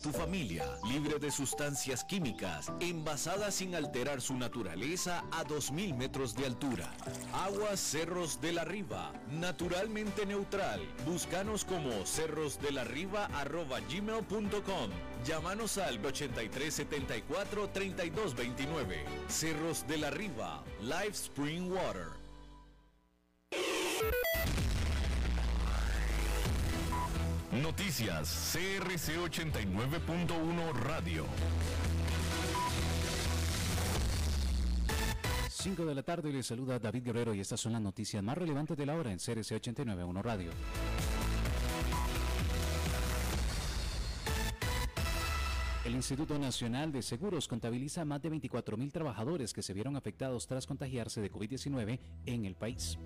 Tu familia, libre de sustancias químicas, envasada sin alterar su naturaleza a 2.000 metros de altura. Aguas Cerros de la Riva, naturalmente neutral. Búscanos como cerrosdelarriba.gmail.com. Llámanos al 8374-3229. Cerros de la Riva, Live Spring Water. Noticias CRC 89.1 Radio. 5 de la tarde le saluda David Guerrero y estas son las noticias más relevantes de la hora en CRC 89.1 Radio. El Instituto Nacional de Seguros contabiliza más de 24.000 trabajadores que se vieron afectados tras contagiarse de COVID-19 en el país.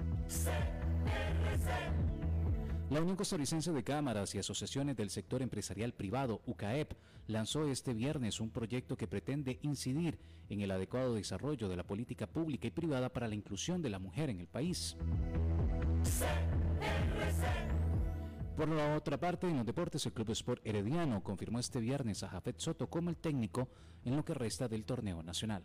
La Unión Costarricense de Cámaras y Asociaciones del Sector Empresarial Privado, UCAEP, lanzó este viernes un proyecto que pretende incidir en el adecuado desarrollo de la política pública y privada para la inclusión de la mujer en el país. Por la otra parte, en los deportes, el Club Sport Herediano confirmó este viernes a Jafet Soto como el técnico en lo que resta del torneo nacional.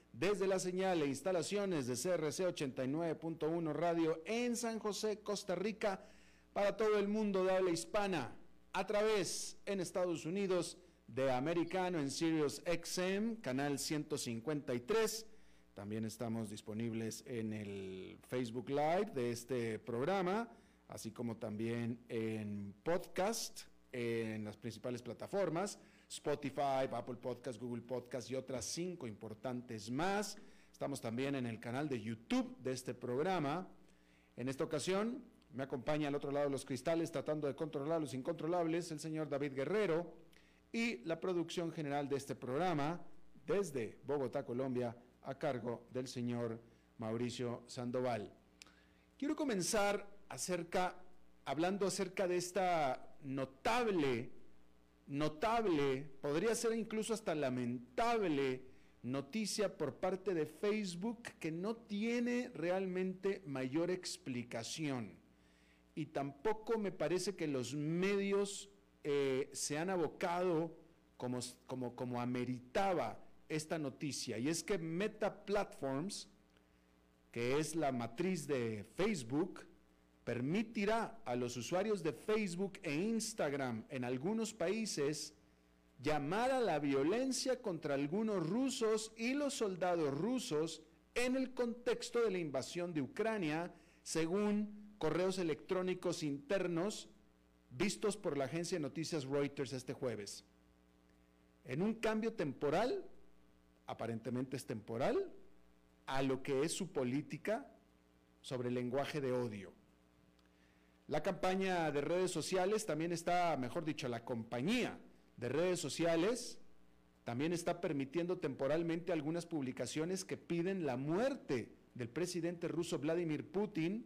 desde la señal e instalaciones de CRC 89.1 Radio en San José, Costa Rica, para todo el mundo de habla hispana, a través en Estados Unidos de Americano en Sirius XM, canal 153. También estamos disponibles en el Facebook Live de este programa, así como también en podcast en las principales plataformas. Spotify, Apple Podcast, Google Podcast y otras cinco importantes más. Estamos también en el canal de YouTube de este programa. En esta ocasión me acompaña al otro lado de los cristales tratando de controlar los incontrolables el señor David Guerrero y la producción general de este programa desde Bogotá, Colombia, a cargo del señor Mauricio Sandoval. Quiero comenzar hablando acerca de esta notable notable, podría ser incluso hasta lamentable noticia por parte de Facebook que no tiene realmente mayor explicación. Y tampoco me parece que los medios eh, se han abocado como, como, como ameritaba esta noticia. Y es que Meta Platforms, que es la matriz de Facebook, permitirá a los usuarios de Facebook e Instagram en algunos países llamar a la violencia contra algunos rusos y los soldados rusos en el contexto de la invasión de Ucrania, según correos electrónicos internos vistos por la agencia de noticias Reuters este jueves. En un cambio temporal, aparentemente es temporal, a lo que es su política sobre el lenguaje de odio. La campaña de redes sociales también está, mejor dicho, la compañía de redes sociales también está permitiendo temporalmente algunas publicaciones que piden la muerte del presidente ruso Vladimir Putin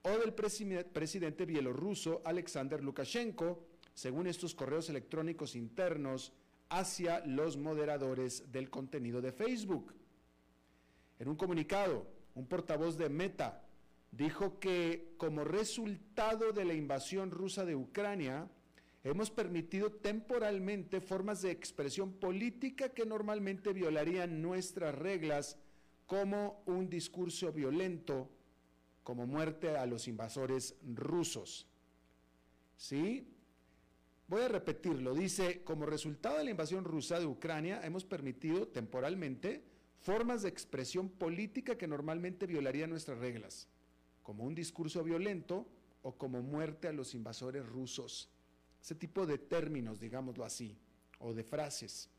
o del presidente bielorruso Alexander Lukashenko, según estos correos electrónicos internos hacia los moderadores del contenido de Facebook. En un comunicado, un portavoz de Meta dijo que como resultado de la invasión rusa de Ucrania, hemos permitido temporalmente formas de expresión política que normalmente violarían nuestras reglas, como un discurso violento, como muerte a los invasores rusos. ¿Sí? Voy a repetirlo. Dice, como resultado de la invasión rusa de Ucrania, hemos permitido temporalmente formas de expresión política que normalmente violarían nuestras reglas, como un discurso violento o como muerte a los invasores rusos. Ese tipo de términos, digámoslo así, o de frases.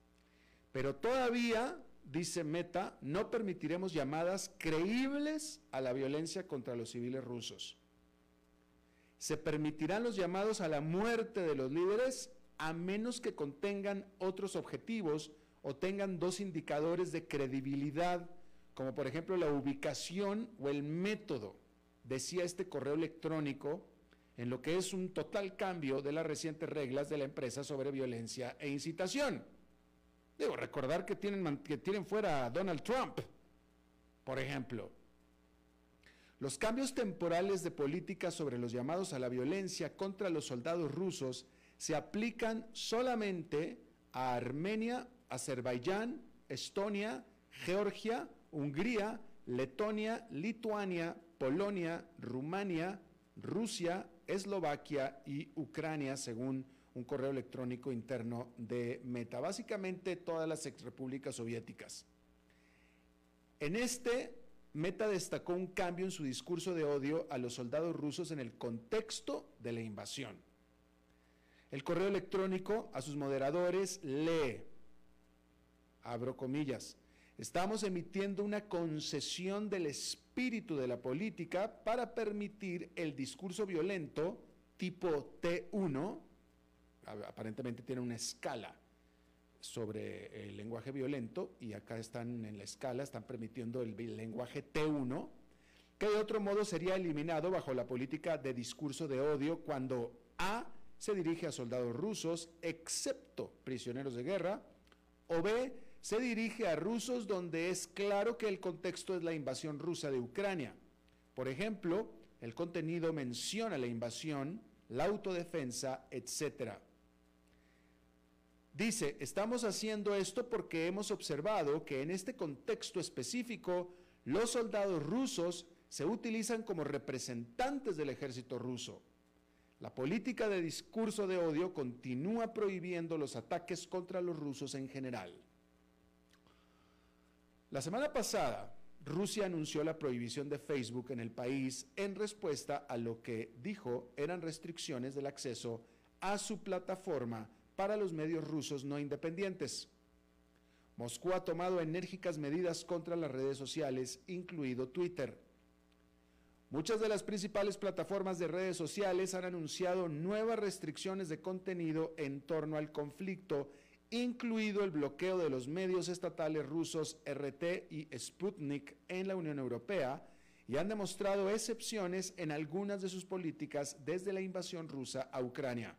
Pero todavía, dice Meta, no permitiremos llamadas creíbles a la violencia contra los civiles rusos se permitirán los llamados a la muerte de los líderes a menos que contengan otros objetivos o tengan dos indicadores de credibilidad, como por ejemplo la ubicación o el método, decía este correo electrónico, en lo que es un total cambio de las recientes reglas de la empresa sobre violencia e incitación. Debo recordar que tienen, que tienen fuera a Donald Trump, por ejemplo. Los cambios temporales de política sobre los llamados a la violencia contra los soldados rusos se aplican solamente a Armenia, Azerbaiyán, Estonia, Georgia, Hungría, Letonia, Lituania, Polonia, Rumania, Rusia, Eslovaquia y Ucrania, según un correo electrónico interno de Meta. Básicamente todas las exrepúblicas soviéticas. En este Meta destacó un cambio en su discurso de odio a los soldados rusos en el contexto de la invasión. El correo electrónico a sus moderadores lee, abro comillas, estamos emitiendo una concesión del espíritu de la política para permitir el discurso violento tipo T1, aparentemente tiene una escala sobre el lenguaje violento y acá están en la escala, están permitiendo el lenguaje T1, que de otro modo sería eliminado bajo la política de discurso de odio cuando A se dirige a soldados rusos, excepto prisioneros de guerra, o B se dirige a rusos donde es claro que el contexto es la invasión rusa de Ucrania. Por ejemplo, el contenido menciona la invasión, la autodefensa, etcétera. Dice, estamos haciendo esto porque hemos observado que en este contexto específico los soldados rusos se utilizan como representantes del ejército ruso. La política de discurso de odio continúa prohibiendo los ataques contra los rusos en general. La semana pasada, Rusia anunció la prohibición de Facebook en el país en respuesta a lo que dijo eran restricciones del acceso a su plataforma para los medios rusos no independientes. Moscú ha tomado enérgicas medidas contra las redes sociales, incluido Twitter. Muchas de las principales plataformas de redes sociales han anunciado nuevas restricciones de contenido en torno al conflicto, incluido el bloqueo de los medios estatales rusos RT y Sputnik en la Unión Europea, y han demostrado excepciones en algunas de sus políticas desde la invasión rusa a Ucrania.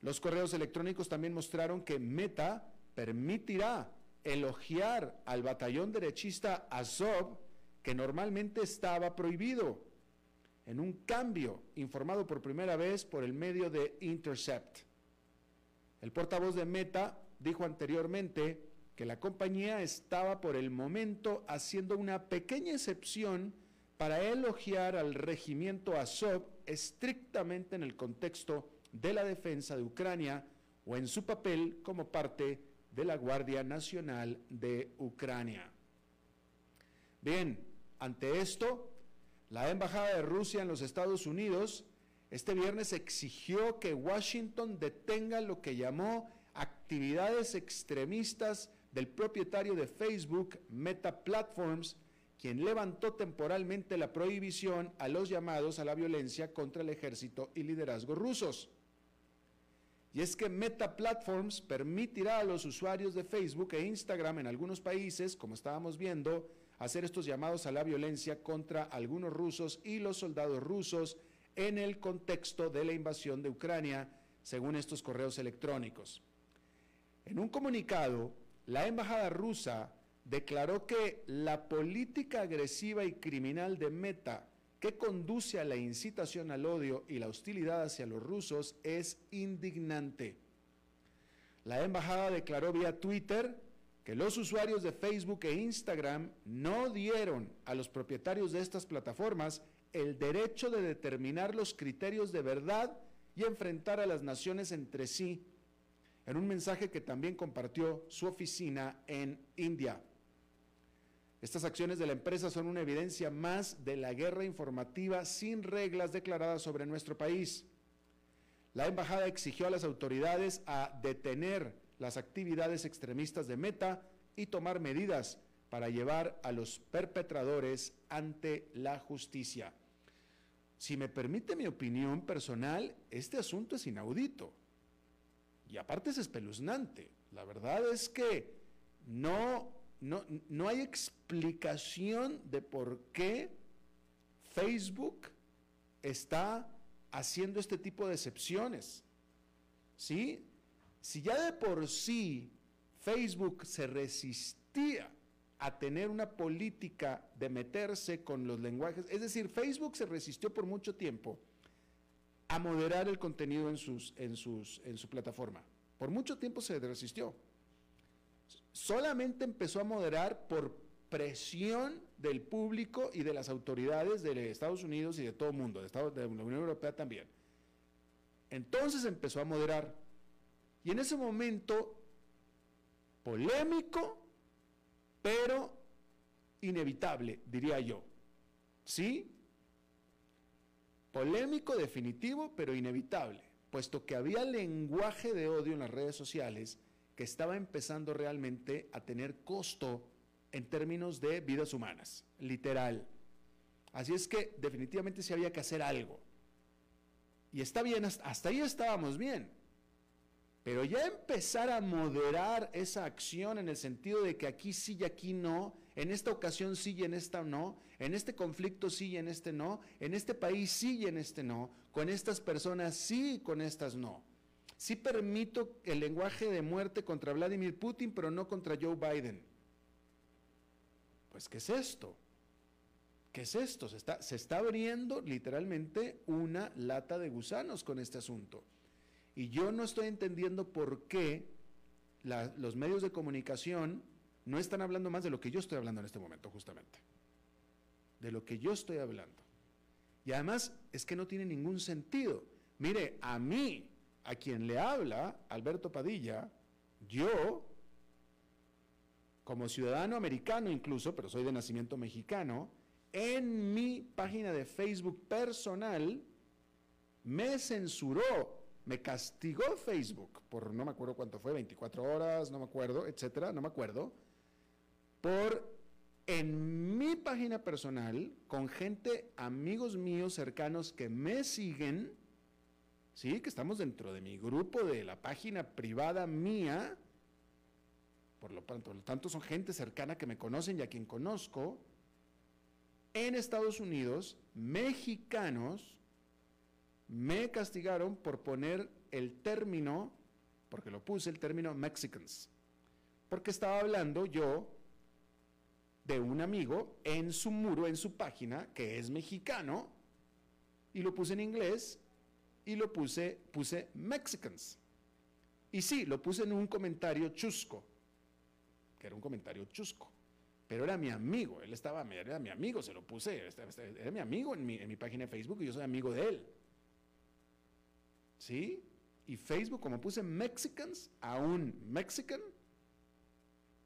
Los correos electrónicos también mostraron que Meta permitirá elogiar al batallón derechista Azov, que normalmente estaba prohibido, en un cambio informado por primera vez por el medio de Intercept. El portavoz de Meta dijo anteriormente que la compañía estaba por el momento haciendo una pequeña excepción para elogiar al regimiento Azov estrictamente en el contexto de la defensa de Ucrania o en su papel como parte de la Guardia Nacional de Ucrania. Bien, ante esto, la Embajada de Rusia en los Estados Unidos este viernes exigió que Washington detenga lo que llamó actividades extremistas del propietario de Facebook, Meta Platforms, quien levantó temporalmente la prohibición a los llamados a la violencia contra el ejército y liderazgo rusos. Y es que Meta Platforms permitirá a los usuarios de Facebook e Instagram en algunos países, como estábamos viendo, hacer estos llamados a la violencia contra algunos rusos y los soldados rusos en el contexto de la invasión de Ucrania, según estos correos electrónicos. En un comunicado, la embajada rusa declaró que la política agresiva y criminal de Meta que conduce a la incitación al odio y la hostilidad hacia los rusos es indignante. La embajada declaró vía Twitter que los usuarios de Facebook e Instagram no dieron a los propietarios de estas plataformas el derecho de determinar los criterios de verdad y enfrentar a las naciones entre sí, en un mensaje que también compartió su oficina en India. Estas acciones de la empresa son una evidencia más de la guerra informativa sin reglas declaradas sobre nuestro país. La embajada exigió a las autoridades a detener las actividades extremistas de Meta y tomar medidas para llevar a los perpetradores ante la justicia. Si me permite mi opinión personal, este asunto es inaudito. Y aparte es espeluznante. La verdad es que no, no, no hay explicación de por qué Facebook está haciendo este tipo de excepciones. ¿Sí? Si ya de por sí Facebook se resistía a tener una política de meterse con los lenguajes, es decir, Facebook se resistió por mucho tiempo a moderar el contenido en, sus, en, sus, en su plataforma. Por mucho tiempo se resistió. Solamente empezó a moderar por presión del público y de las autoridades de Estados Unidos y de todo el mundo, de, Estados, de la Unión Europea también. Entonces empezó a moderar y en ese momento, polémico, pero inevitable, diría yo. ¿Sí? Polémico, definitivo, pero inevitable, puesto que había lenguaje de odio en las redes sociales que estaba empezando realmente a tener costo en términos de vidas humanas, literal. Así es que definitivamente sí había que hacer algo. Y está bien, hasta ahí estábamos bien. Pero ya empezar a moderar esa acción en el sentido de que aquí sí y aquí no, en esta ocasión sí y en esta no, en este conflicto sí y en este no, en este país sí y en este no, con estas personas sí y con estas no. Sí permito el lenguaje de muerte contra Vladimir Putin, pero no contra Joe Biden. Pues, ¿qué es esto? ¿Qué es esto? Se está, se está abriendo literalmente una lata de gusanos con este asunto. Y yo no estoy entendiendo por qué los medios de comunicación no están hablando más de lo que yo estoy hablando en este momento, justamente. De lo que yo estoy hablando. Y además es que no tiene ningún sentido. Mire, a mí, a quien le habla, Alberto Padilla, yo, como ciudadano americano incluso, pero soy de nacimiento mexicano, en mi página de Facebook personal me censuró me castigó Facebook por no me acuerdo cuánto fue, 24 horas, no me acuerdo, etcétera, no me acuerdo, por en mi página personal, con gente, amigos míos cercanos que me siguen, sí, que estamos dentro de mi grupo de la página privada mía, por lo, por lo tanto son gente cercana que me conocen y a quien conozco, en Estados Unidos, mexicanos, me castigaron por poner el término, porque lo puse el término Mexicans, porque estaba hablando yo de un amigo en su muro, en su página, que es mexicano, y lo puse en inglés y lo puse, puse Mexicans. Y sí, lo puse en un comentario chusco, que era un comentario chusco, pero era mi amigo, él estaba, era mi amigo, se lo puse, era mi amigo en mi, en mi página de Facebook y yo soy amigo de él. ¿Sí? Y Facebook, como puse Mexicans, a un Mexican,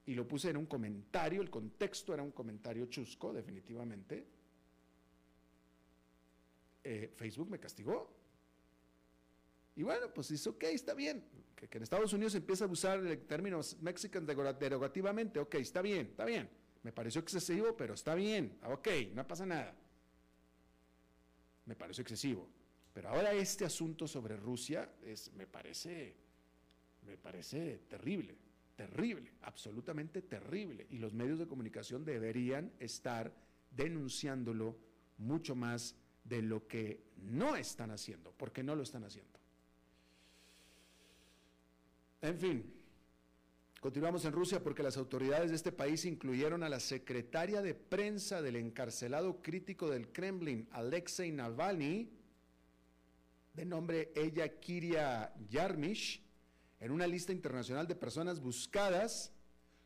y lo puse en un comentario, el contexto era un comentario chusco, definitivamente, eh, Facebook me castigó. Y bueno, pues dice, ok, está bien. Que, en Estados Unidos empieza a usar el término Mexican derogativamente, ok, está bien, está bien. Me pareció excesivo, pero está bien, ok, no pasa nada. Me pareció excesivo. Pero ahora este asunto sobre Rusia es, me parece, me parece terrible, terrible, absolutamente terrible. Y los medios de comunicación deberían estar denunciándolo mucho más de lo que no están haciendo, porque no lo están haciendo. En fin, Continuamos en Rusia porque las autoridades de este país incluyeron a la secretaria de prensa del encarcelado crítico del Kremlin, Alexei Navalny, de nombre ella Kiria Yarmish, en una lista internacional de personas buscadas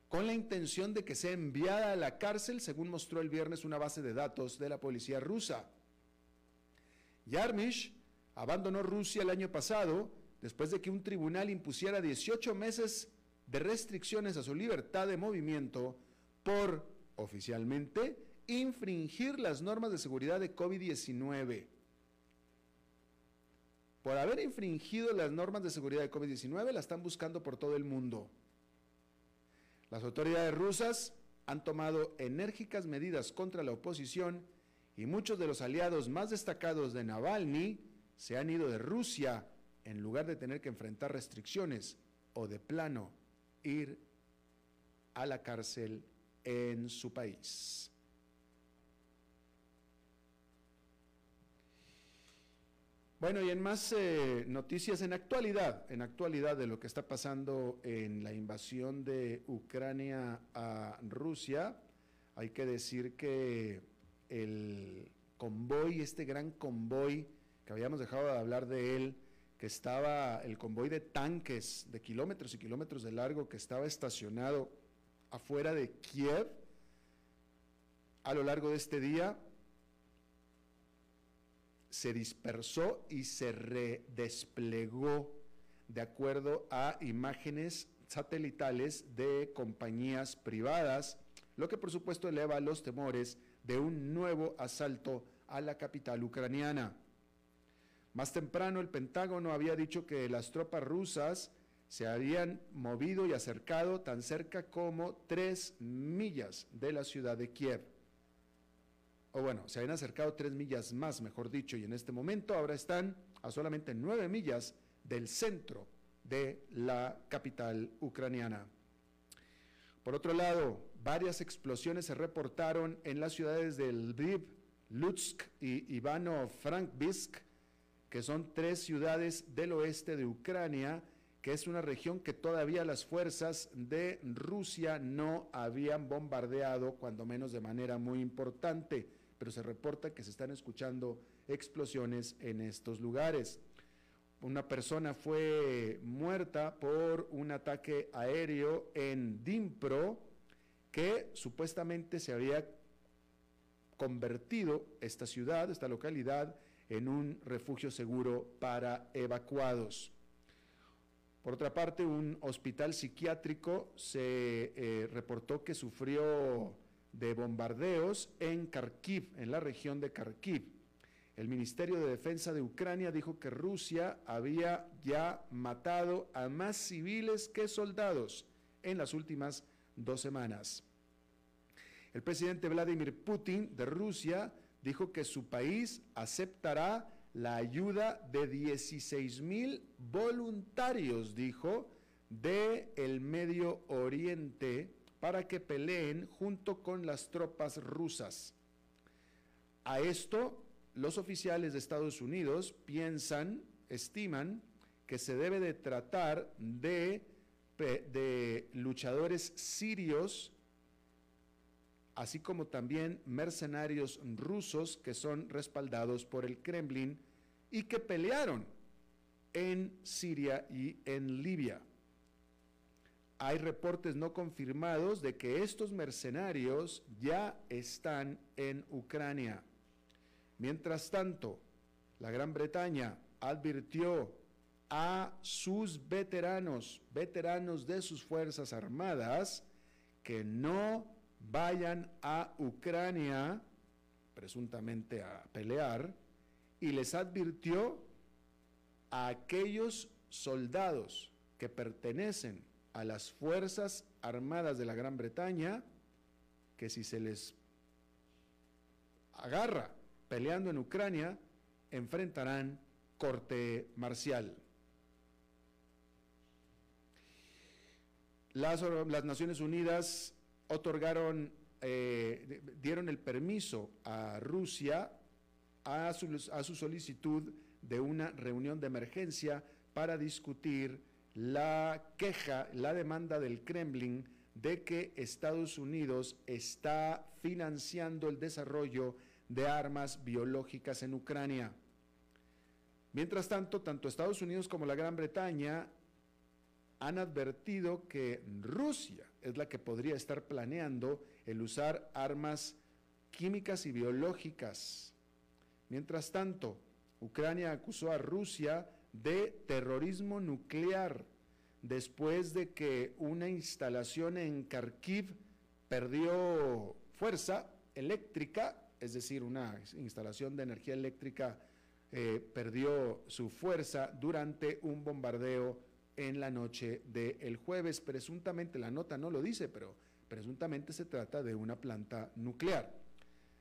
con la intención de que sea enviada a la cárcel, según mostró el viernes una base de datos de la policía rusa. Yarmish abandonó Rusia el año pasado después de que un tribunal impusiera 18 meses de restricciones a su libertad de movimiento por, oficialmente, infringir las normas de seguridad de COVID-19. Por haber infringido las normas de seguridad de COVID-19, la están buscando por todo el mundo. Las autoridades rusas han tomado enérgicas medidas contra la oposición y muchos de los aliados más destacados de Navalny se han ido de Rusia en lugar de tener que enfrentar restricciones o de plano ir a la cárcel en su país. Bueno, y en más eh, noticias en actualidad, en actualidad de lo que está pasando en la invasión de Ucrania a Rusia, hay que decir que el convoy, este gran convoy, que habíamos dejado de hablar de él, que estaba el convoy de tanques de kilómetros y kilómetros de largo que estaba estacionado afuera de Kiev a lo largo de este día, se dispersó y se redesplegó de acuerdo a imágenes satelitales de compañías privadas, lo que por supuesto eleva los temores de un nuevo asalto a la capital ucraniana. Más temprano el Pentágono había dicho que las tropas rusas se habían movido y acercado tan cerca como tres millas de la ciudad de Kiev o bueno, se habían acercado tres millas más, mejor dicho, y en este momento ahora están a solamente nueve millas del centro de la capital ucraniana. Por otro lado, varias explosiones se reportaron en las ciudades de Lviv, Lutsk y Ivano-Frankivsk, que son tres ciudades del oeste de Ucrania, que es una región que todavía las fuerzas de Rusia no habían bombardeado, cuando menos de manera muy importante pero se reporta que se están escuchando explosiones en estos lugares. Una persona fue muerta por un ataque aéreo en Dimpro que supuestamente se había convertido esta ciudad, esta localidad, en un refugio seguro para evacuados. Por otra parte, un hospital psiquiátrico se eh, reportó que sufrió de bombardeos en Kharkiv, en la región de Kharkiv. El Ministerio de Defensa de Ucrania dijo que Rusia había ya matado a más civiles que soldados en las últimas dos semanas. El presidente Vladimir Putin de Rusia dijo que su país aceptará la ayuda de 16 mil voluntarios, dijo, de el Medio Oriente para que peleen junto con las tropas rusas. A esto, los oficiales de Estados Unidos piensan, estiman, que se debe de tratar de, de luchadores sirios, así como también mercenarios rusos que son respaldados por el Kremlin y que pelearon en Siria y en Libia hay reportes no confirmados de que estos mercenarios ya están en Ucrania. Mientras tanto, la Gran Bretaña advirtió a sus veteranos, veteranos de sus Fuerzas Armadas, que no vayan a Ucrania, presuntamente a pelear, y les advirtió a aquellos soldados que pertenecen a las Fuerzas Armadas de la Gran Bretaña que si se les agarra peleando en Ucrania, enfrentarán corte marcial. Las, Naciones Unidas otorgaron, eh, dieron el permiso a Rusia a su solicitud de una reunión de emergencia para discutir la queja, la demanda del Kremlin de que Estados Unidos está financiando el desarrollo de armas biológicas en Ucrania. Mientras tanto, tanto Estados Unidos como la Gran Bretaña han advertido que Rusia es la que podría estar planeando el usar armas químicas y biológicas. Mientras tanto, Ucrania acusó a Rusia de terrorismo nuclear después de que una instalación en Kharkiv perdió fuerza eléctrica, es decir, una instalación de energía eléctrica eh, perdió su fuerza durante un bombardeo en la noche del jueves. Presuntamente, la nota no lo dice, pero presuntamente se trata de una planta nuclear.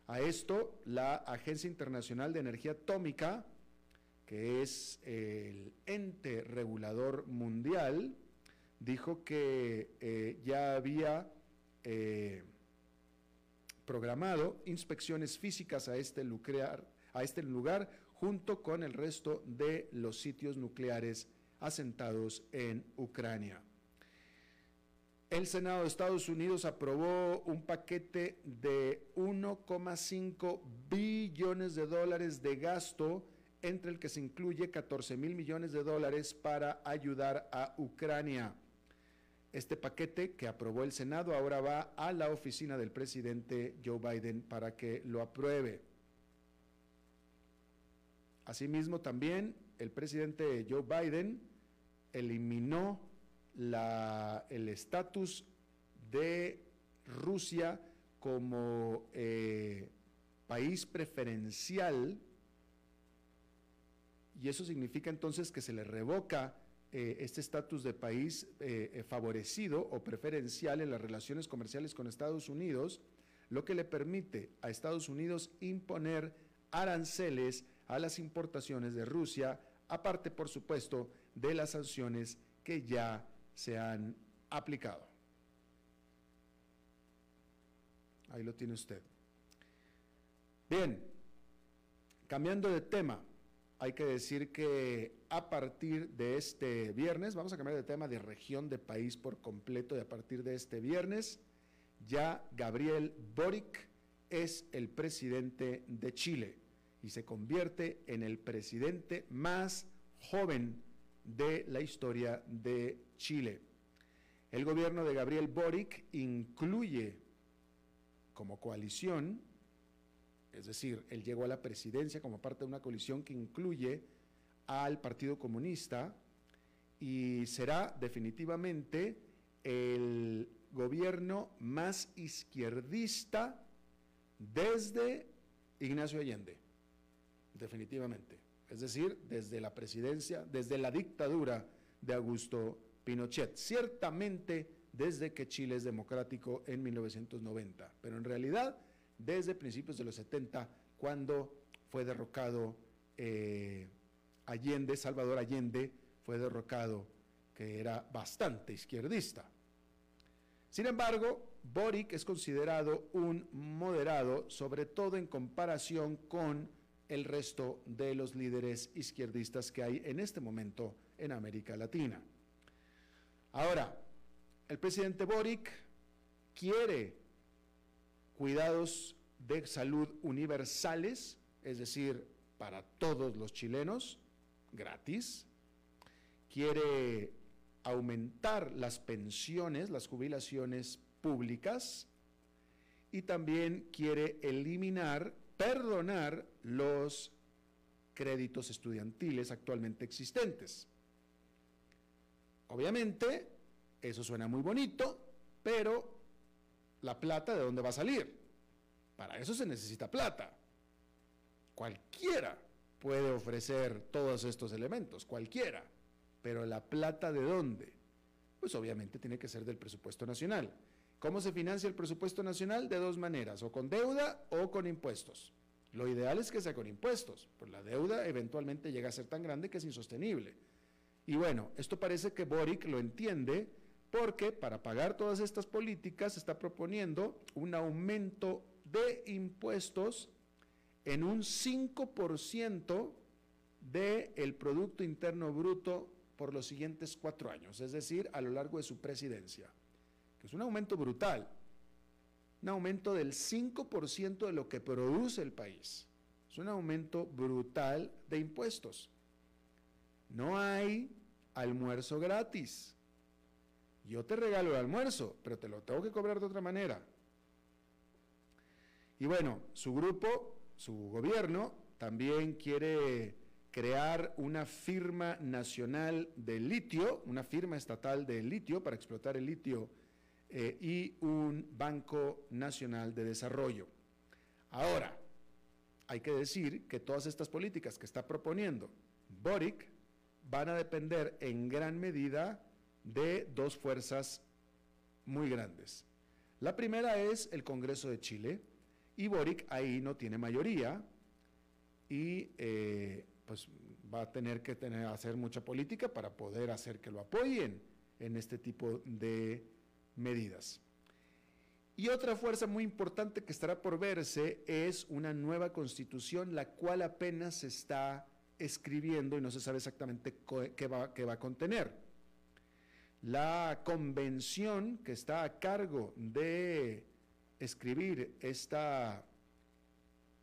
A esto, la Agencia Internacional de Energía Atómica, que es el ente regulador mundial, dijo que eh, ya había eh, programado inspecciones físicas este, a este lugar junto con el resto de los sitios nucleares asentados en Ucrania. El Senado de Estados Unidos aprobó un paquete de 1,5 billones de dólares de gasto, entre el que se incluye 14 mil millones de dólares para ayudar a Ucrania. Este paquete que aprobó el Senado ahora va a la oficina del presidente Joe Biden para que lo apruebe. Asimismo, también el presidente Joe Biden eliminó el estatus de Rusia como eh, país preferencial y eso significa entonces que se le revoca eh, este estatus de país eh, favorecido o preferencial en las relaciones comerciales con Estados Unidos, lo que le permite a Estados Unidos imponer aranceles a las importaciones de Rusia, aparte por supuesto de las sanciones que ya se han aplicado. Ahí lo tiene usted. Bien, cambiando de tema, hay que decir que a partir de este viernes, vamos a cambiar de tema de región de país por completo y a partir de este viernes, ya Gabriel Boric es el presidente de Chile y se convierte en el presidente más joven de la historia de Chile. El gobierno de Gabriel Boric incluye como coalición, es decir, él llegó a la presidencia como parte de una coalición que incluye al Partido Comunista y será definitivamente el gobierno más izquierdista desde Ignacio Allende, definitivamente. Es decir, desde la presidencia, desde la dictadura de Augusto Pinochet, ciertamente desde que Chile es democrático en 1990, pero en realidad desde principios de los 70, cuando fue derrocado eh, Allende, Salvador Allende fue derrocado, que era bastante izquierdista. Sin embargo, Boric es considerado un moderado, sobre todo en comparación con el resto de los líderes izquierdistas que hay en este momento en América Latina. Ahora, el presidente Boric quiere cuidados de salud universales, es decir, para todos los chilenos, gratis. Quiere aumentar las pensiones, las jubilaciones públicas y también quiere eliminar perdonar los créditos estudiantiles actualmente existentes. Obviamente, eso suena muy bonito, pero la plata de dónde va a salir? Para eso se necesita plata. Cualquiera puede ofrecer todos estos elementos, cualquiera. Pero la plata de dónde? Pues obviamente tiene que ser del presupuesto nacional. ¿Cómo se financia el presupuesto nacional? De dos maneras, o con deuda o con impuestos. Lo ideal es que sea con impuestos, pues la deuda eventualmente llega a ser tan grande que es insostenible. Y bueno, esto parece que Boric lo entiende porque para pagar todas estas políticas está proponiendo un aumento de impuestos en un 5% del Producto Interno Bruto por los siguientes cuatro años, es decir, a lo largo de su presidencia, que es un aumento brutal, un aumento del 5% de lo que produce el país. Es un aumento brutal de impuestos. No hay almuerzo gratis. Yo te regalo el almuerzo, pero te lo tengo que cobrar de otra manera. Y bueno, su grupo, su gobierno, también quiere crear una firma nacional de litio, una firma estatal de litio para explotar el litio eh, y un banco nacional de desarrollo. Ahora, hay que decir que todas estas políticas que está proponiendo Boric van a depender en gran medida de dos fuerzas muy grandes. La primera es el Congreso de Chile y Boric ahí no tiene mayoría y eh, pues va a tener que tener, hacer mucha política para poder hacer que lo apoyen en este tipo de medidas. Y otra fuerza muy importante que estará por verse es una nueva constitución, la cual apenas se está escribiendo y no se sabe exactamente qué va, qué va a contener. La convención que está a cargo de escribir esta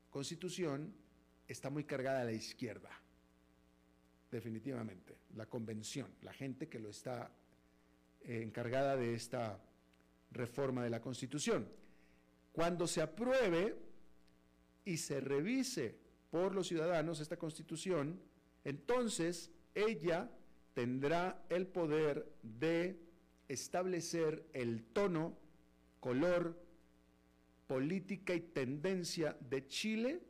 constitución está muy cargada a la izquierda, definitivamente, la convención, la gente que lo está eh, encargada de esta reforma de la constitución. Cuando se apruebe y se revise por los ciudadanos esta constitución, entonces ella tendrá el poder de establecer el tono, color, política y tendencia de Chile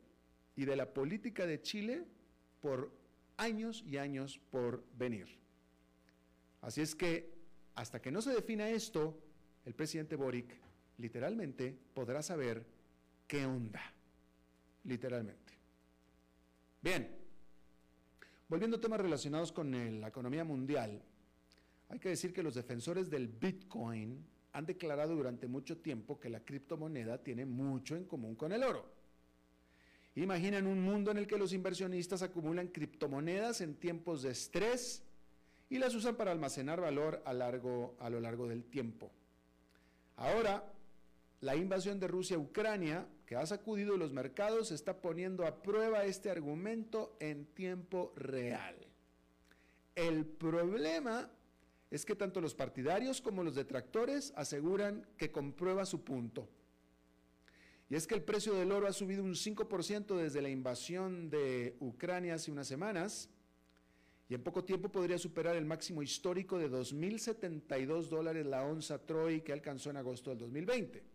y de la política de Chile por años y años por venir. Así es que hasta que no se defina esto, el presidente Boric literalmente podrá saber qué onda, literalmente. Bien, Volviendo a temas relacionados con la economía mundial, hay que decir que los defensores del Bitcoin han declarado durante mucho tiempo que la criptomoneda tiene mucho en común con el oro. Imaginen un mundo en el que los inversionistas acumulan criptomonedas en tiempos de estrés y las usan para almacenar valor a, a lo largo del tiempo. Ahora, la invasión de Rusia a Ucrania, que ha sacudido los mercados, está poniendo a prueba este argumento en tiempo real. El problema es que tanto los partidarios como los detractores aseguran que comprueba su punto. Y es que el precio del oro ha subido un 5% desde la invasión de Ucrania hace unas semanas y en poco tiempo podría superar el máximo histórico de 2.072 dólares la onza Troy que alcanzó en agosto del 2020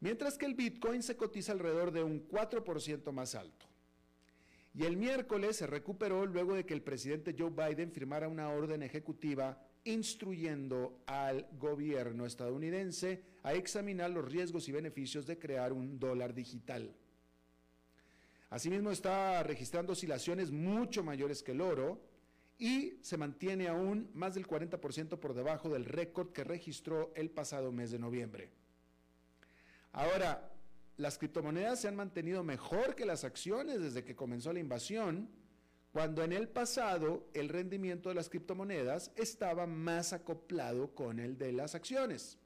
mientras que el Bitcoin se cotiza alrededor de un 4% más alto. Y el miércoles se recuperó luego de que el presidente Joe Biden firmara una orden ejecutiva instruyendo al gobierno estadounidense a examinar los riesgos y beneficios de crear un dólar digital. Asimismo está registrando oscilaciones mucho mayores que el oro y se mantiene aún más del 40% por debajo del récord que registró el pasado mes de noviembre. Ahora, las criptomonedas se han mantenido mejor que las acciones desde que comenzó la invasión, cuando en el pasado el rendimiento de las criptomonedas estaba más acoplado con el de las acciones.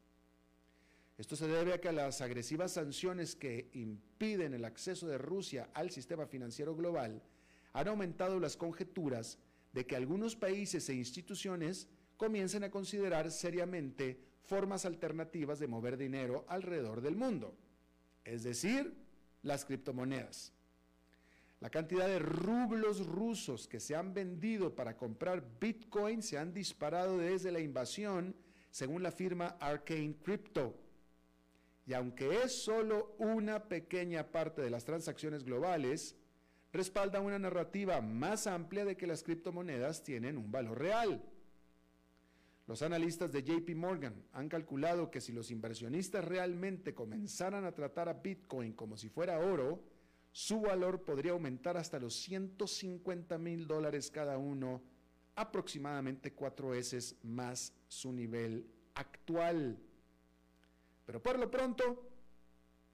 Esto se debe a que las agresivas sanciones que impiden el acceso de Rusia al sistema financiero global han aumentado las conjeturas de que algunos países e instituciones comiencen a considerar seriamente formas alternativas de mover dinero alrededor del mundo, es decir, las criptomonedas. La cantidad de rublos rusos que se han vendido para comprar Bitcoin se han disparado desde la invasión, según la firma Arcane Crypto. Y aunque es solo una pequeña parte de las transacciones globales, respalda una narrativa más amplia de que las criptomonedas tienen un valor real. Los analistas de JP Morgan han calculado que si los inversionistas realmente comenzaran a tratar a Bitcoin como si fuera oro, su valor podría aumentar hasta los 150 mil dólares cada uno, aproximadamente cuatro veces más su nivel actual. Pero por lo pronto,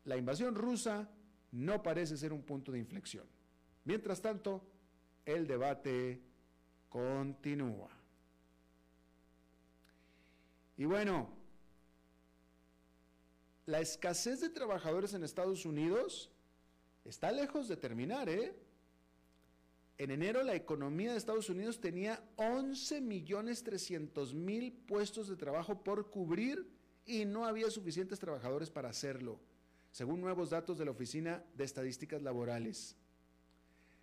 la invasión rusa no parece ser un punto de inflexión. Mientras tanto, el debate continúa. Y bueno, la escasez de trabajadores en Estados Unidos está lejos de terminar, ¿eh? En enero la economía de Estados Unidos tenía 11 millones 300 mil puestos de trabajo por cubrir y no había suficientes trabajadores para hacerlo, según nuevos datos de la Oficina de Estadísticas Laborales.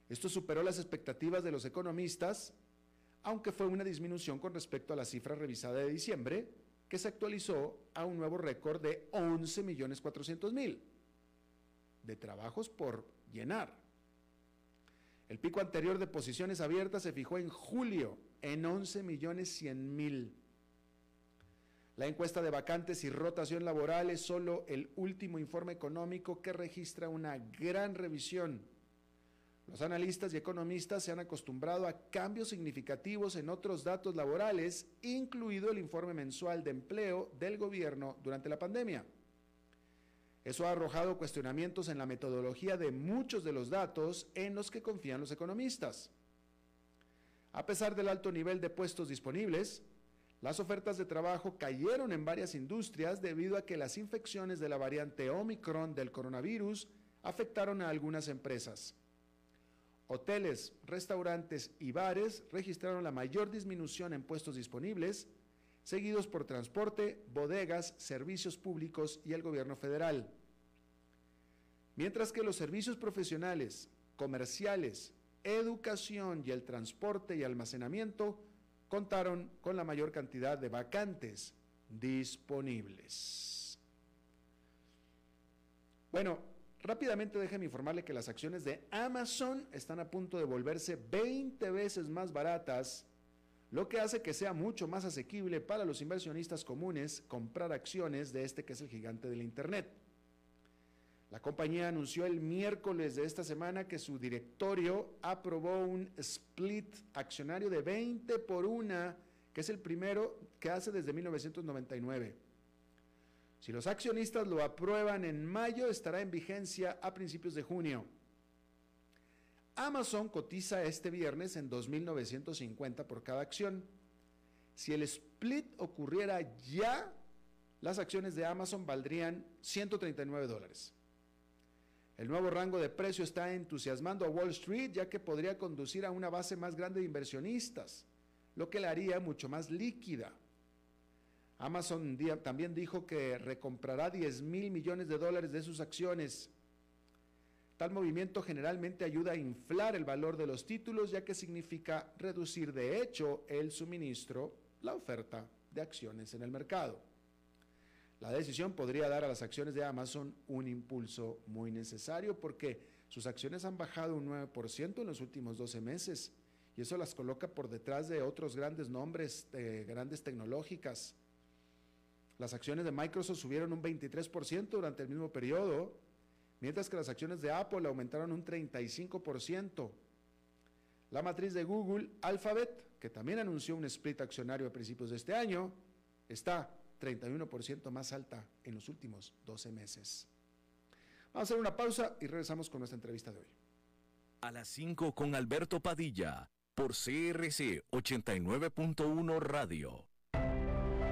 Esto superó las expectativas de los economistas, aunque fue una disminución con respecto a la cifra revisada de diciembre, que se actualizó a un nuevo récord de 11 millones 400 mil de trabajos por llenar. El pico anterior de posiciones abiertas se fijó en julio en 11 millones 100 mil. La encuesta de vacantes y rotación laboral es solo el último informe económico que registra una gran revisión. Los analistas y economistas se han acostumbrado a cambios significativos en otros datos laborales, incluido el informe mensual de empleo del gobierno durante la pandemia. Eso ha arrojado cuestionamientos en la metodología de muchos de los datos en los que confían los economistas. A pesar del alto nivel de puestos disponibles, las ofertas de trabajo cayeron en varias industrias debido a que las infecciones de la variante Omicron del coronavirus afectaron a algunas empresas. Hoteles, restaurantes y bares registraron la mayor disminución en puestos disponibles, seguidos por transporte, bodegas, servicios públicos y el gobierno federal. Mientras que los servicios profesionales, comerciales, educación y el transporte y almacenamiento contaron con la mayor cantidad de vacantes disponibles. Bueno, rápidamente déjeme informarle que las acciones de Amazon están a punto de volverse 20 veces más baratas, lo que hace que sea mucho más asequible para los inversionistas comunes comprar acciones de este que es el gigante del Internet. La compañía anunció el miércoles de esta semana que su directorio aprobó un split accionario de 20 por 1, que es el primero que hace desde 1999. Si los accionistas lo aprueban en mayo, estará en vigencia a principios de junio. Amazon cotiza este viernes en 2.950 por cada acción. Si el split ocurriera ya, las acciones de Amazon valdrían 139 dólares. El nuevo rango de precio está entusiasmando a Wall Street ya que podría conducir a una base más grande de inversionistas, lo que la haría mucho más líquida. Amazon también dijo que recomprará 10 mil millones de dólares de sus acciones. Tal movimiento generalmente ayuda a inflar el valor de los títulos ya que significa reducir de hecho el suministro, la oferta de acciones en el mercado. La decisión podría dar a las acciones de Amazon un impulso muy necesario porque sus acciones han bajado un 9% en los últimos 12 meses y eso las coloca por detrás de otros grandes nombres, de grandes tecnológicas. Las acciones de Microsoft subieron un 23% durante el mismo periodo, mientras que las acciones de Apple aumentaron un 35%. La matriz de Google, Alphabet, que también anunció un split accionario a principios de este año, está 31% más alta en los últimos 12 meses. Vamos a hacer una pausa y regresamos con nuestra entrevista de hoy. A las 5 con Alberto Padilla, por CRC 89.1 Radio.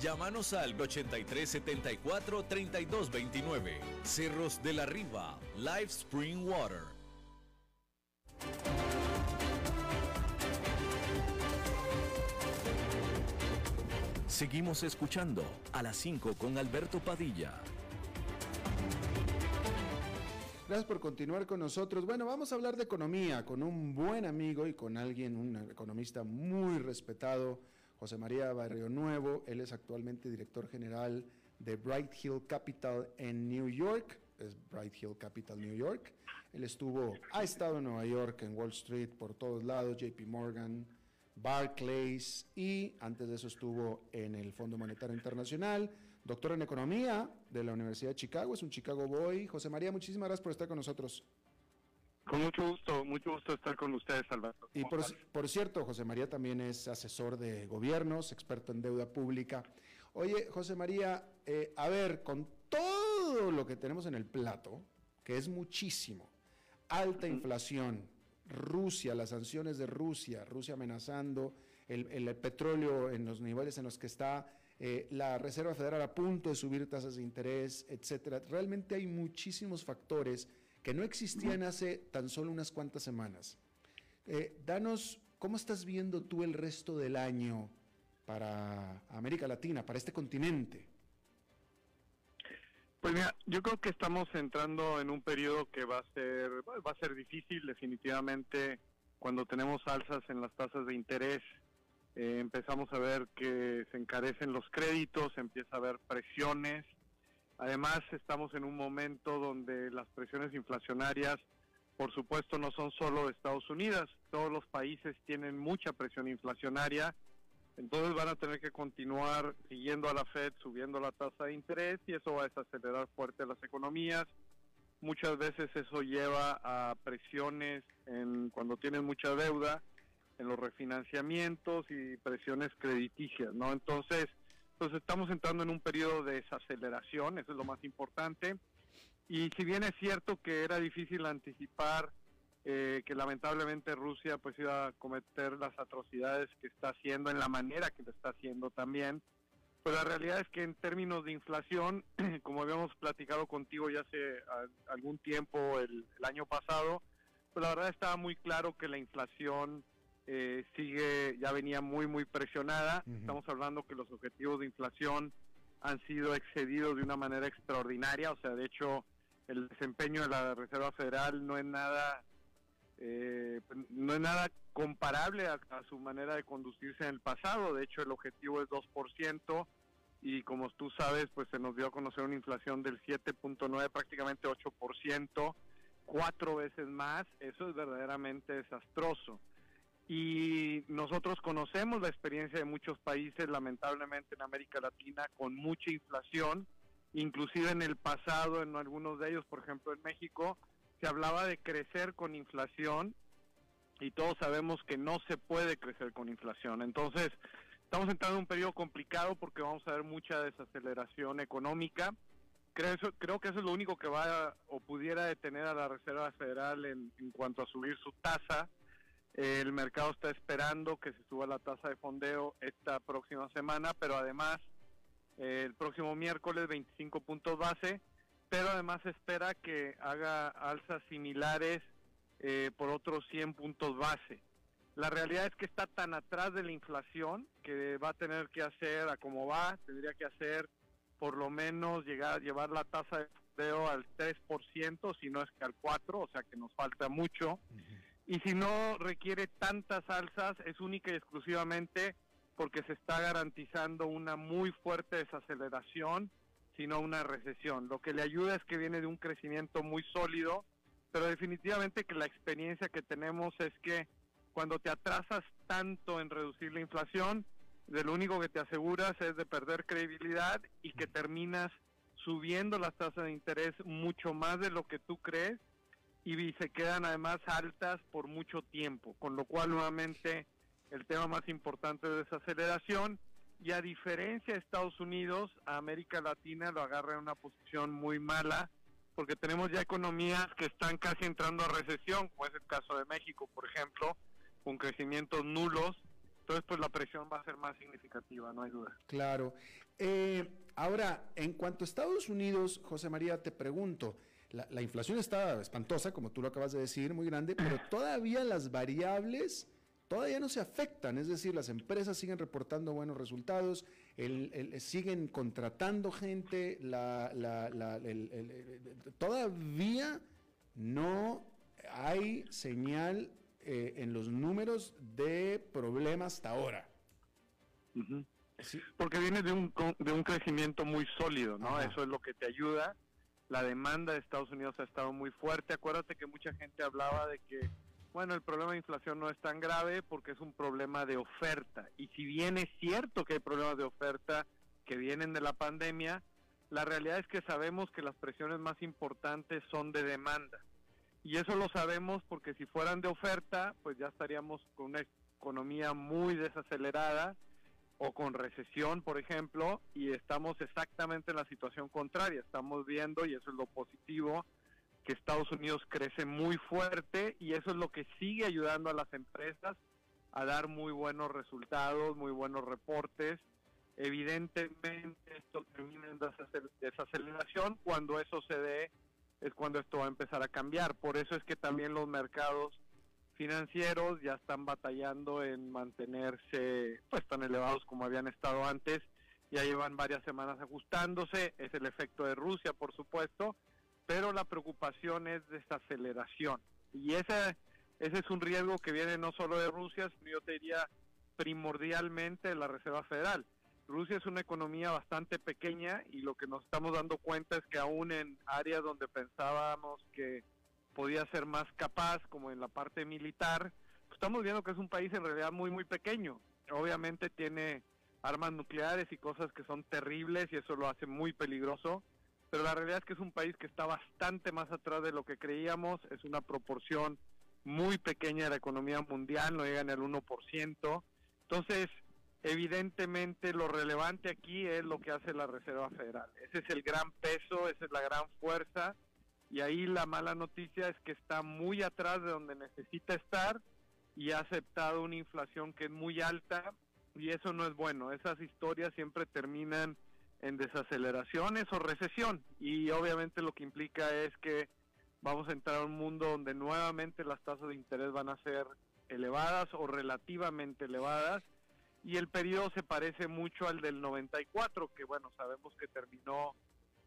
Llámanos al 8374-3229. Cerros de la Riva, Live Spring Water. Seguimos escuchando a las 5 con Alberto Padilla. Gracias por continuar con nosotros. Bueno, vamos a hablar de economía con un buen amigo y con alguien, un economista muy respetado, José María Barrio Nuevo. Él es actualmente director general de Bright Hill Capital en New York. Es Bright Hill Capital New York. Él estuvo, ha estado en Nueva York, en Wall Street, por todos lados, JP Morgan, Barclays y antes de eso estuvo en el Fondo Monetario Internacional, doctor en Economía de la Universidad de Chicago, es un Chicago Boy. José María, muchísimas gracias por estar con nosotros. Con mucho gusto, mucho gusto estar con ustedes, Alberto. Y por, por, cierto, José María también es asesor de gobiernos, experto en deuda pública. Oye, José María, eh, a ver, con todo lo que tenemos en el plato, que es muchísimo, alta inflación, Rusia, las sanciones de Rusia, Rusia amenazando el, el petróleo en los niveles en los que está, eh, la Reserva Federal a punto de subir tasas de interés, etcétera. Realmente hay muchísimos factores que no existían hace tan solo unas cuantas semanas. Eh, danos, ¿cómo estás viendo tú el resto del año para América Latina, para este continente? Pues mira, yo creo que estamos entrando en un periodo que va a ser va a ser difícil definitivamente cuando tenemos alzas en las tasas de interés. Eh, empezamos a ver que se encarecen los créditos, empieza a haber presiones. Además, estamos en un momento donde las presiones inflacionarias, por supuesto, no son solo de Estados Unidos. Todos los países tienen mucha presión inflacionaria entonces van a tener que continuar siguiendo a la Fed, subiendo la tasa de interés y eso va a desacelerar fuerte las economías. Muchas veces eso lleva a presiones en cuando tienen mucha deuda, en los refinanciamientos y presiones crediticias, ¿no? Entonces, pues estamos entrando en un periodo de desaceleración, eso es lo más importante. Y si bien es cierto que era difícil anticipar eh, que lamentablemente Rusia pues iba a cometer las atrocidades que está haciendo en la manera que lo está haciendo también. Pues la realidad es que en términos de inflación, como habíamos platicado contigo ya hace algún tiempo el, año pasado, pues la verdad estaba muy claro que la inflación eh, sigue, ya venía muy, muy presionada. Estamos hablando que los objetivos de inflación han sido excedidos de una manera extraordinaria, o sea, de hecho, el desempeño de la Reserva Federal no es nada eh, no es nada comparable a, su manera de conducirse en el pasado. De hecho, el objetivo es 2% y como tú sabes, pues se nos dio a conocer una inflación del 7.9, prácticamente 8%, cuatro veces más. Eso es verdaderamente desastroso. Y nosotros conocemos la experiencia de muchos países, lamentablemente en América Latina, con mucha inflación, inclusive en el pasado, en algunos de ellos, por ejemplo en México, se hablaba de crecer con inflación y todos sabemos que no se puede crecer con inflación. Entonces, estamos entrando en un periodo complicado porque vamos a ver mucha desaceleración económica. Creo, que eso es lo único que va o pudiera detener a la Reserva Federal en, cuanto a subir su tasa. El mercado está esperando que se suba la tasa de fondeo esta próxima semana, pero además el próximo miércoles 25 puntos base pero además espera que haga alzas similares eh, por otros 100 puntos base. La realidad es que está tan atrás de la inflación que va a tener que hacer, a como va, tendría que hacer por lo menos llegar llevar la tasa de fondeo al 3%, si no es que al 4%, o sea que nos falta mucho. Y si no requiere tantas alzas, es única y exclusivamente porque se está garantizando una muy fuerte desaceleración, sino una recesión. Lo que le ayuda es que viene de un crecimiento muy sólido, pero definitivamente que la experiencia que tenemos es que cuando te atrasas tanto en reducir la inflación, de lo único que te aseguras es de perder credibilidad y que terminas subiendo las tasas de interés mucho más de lo que tú crees y se quedan además altas por mucho tiempo, con lo cual nuevamente el tema más importante es desaceleración y a diferencia de Estados Unidos, a América Latina lo agarra en una posición muy mala porque tenemos ya economías que están casi entrando a recesión, como es el caso de México, por ejemplo, con crecimientos nulos entonces, pues la presión va a ser más significativa, no hay duda. Claro. Eh, ahora, en cuanto a Estados Unidos, José María, te pregunto, la, inflación está espantosa, como tú lo acabas de decir, muy grande, pero todavía las variables todavía no se afectan, es decir, las empresas siguen reportando buenos resultados, siguen contratando gente, todavía no hay señal eh, en los números de problemas hasta ahora. Porque viene de un, de un crecimiento muy sólido, ¿no? Eso es lo que te ayuda. La demanda de Estados Unidos ha estado muy fuerte. Acuérdate que mucha gente hablaba de que, bueno, el problema de inflación no es tan grave porque es un problema de oferta. Y si bien es cierto que hay problemas de oferta que vienen de la pandemia, la realidad es que sabemos que las presiones más importantes son de demanda. Y eso lo sabemos porque si fueran de oferta, pues ya estaríamos con una economía muy desacelerada o con recesión, por ejemplo, y estamos exactamente en la situación contraria. Estamos viendo, y eso es lo positivo, que Estados Unidos crece muy fuerte y eso es lo que sigue ayudando a las empresas a dar muy buenos resultados, muy buenos reportes. Evidentemente esto termina en desaceleración cuando eso se dé es cuando esto va a empezar a cambiar. Por eso es que también los mercados financieros ya están batallando en mantenerse pues tan elevados como habían estado antes. Ya llevan varias semanas ajustándose, es el efecto de Rusia, por supuesto, pero la preocupación es desaceleración. Y ese, ese es un riesgo que viene no solo de Rusia, sino yo te diría primordialmente de la Reserva Federal. Rusia es una economía bastante pequeña y lo que nos estamos dando cuenta es que aún en áreas donde pensábamos que podía ser más capaz, como en la parte militar, estamos viendo que es un país en realidad muy, muy pequeño. Obviamente tiene armas nucleares y cosas que son terribles y eso lo hace muy peligroso, pero la realidad es que es un país que está bastante más atrás de lo que creíamos, es una proporción muy pequeña de la economía mundial, no llega ni al 1%. Entonces, Evidentemente lo relevante aquí es lo que hace la Reserva Federal. Ese es el gran peso, esa es la gran fuerza y ahí la mala noticia es que está muy atrás de donde necesita estar y ha aceptado una inflación que es muy alta. Y eso no es bueno. Esas historias siempre terminan en desaceleraciones o recesión. Y obviamente lo que implica es que vamos a entrar a un mundo donde nuevamente las tasas de interés van a ser elevadas o relativamente elevadas. Y el periodo se parece mucho al del 94, que bueno, sabemos que terminó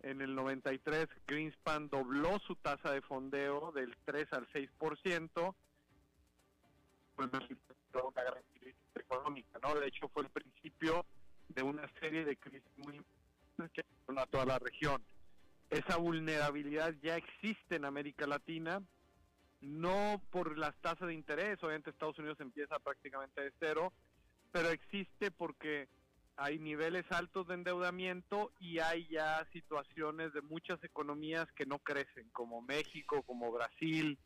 en el 93, Greenspan dobló su tasa de fondeo del 3 al 6%, pues una gran crisis económica, ¿no? De hecho fue el principio de una serie de crisis muy importantes que afectaron a toda la región. Esa vulnerabilidad ya existe en América Latina, no por las tasas de interés, obviamente Estados Unidos empieza prácticamente de cero, pero existe porque hay niveles altos de endeudamiento y hay ya situaciones de muchas economías que no crecen, como México, como Brasil,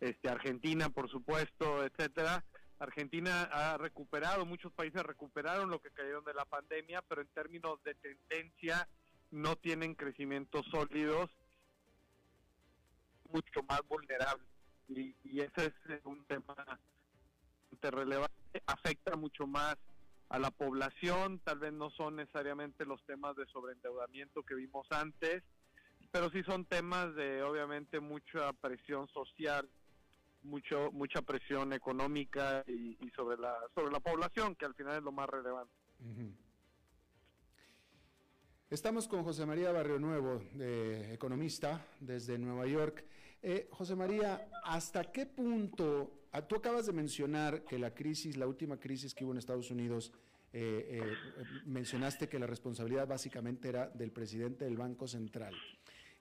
este, Argentina, por supuesto, etcétera. Argentina ha recuperado, muchos países recuperaron lo que cayeron de la pandemia, pero en términos de tendencia no tienen crecimientos sólidos, mucho más vulnerables. Y, y ese es un tema relevante afecta mucho más a la población, tal vez no son necesariamente los temas de sobreendeudamiento que vimos antes, pero sí son temas de obviamente mucha presión social mucho mucha presión económica y, sobre la sobre la población que al final es lo más relevante. Estamos con José María Barrio Nuevo, de economista desde Nueva York. Eh, José María, ¿hasta qué punto, tú acabas de mencionar que la crisis, la última crisis que hubo en Estados Unidos, eh, eh, mencionaste que la responsabilidad básicamente era del presidente del Banco Central.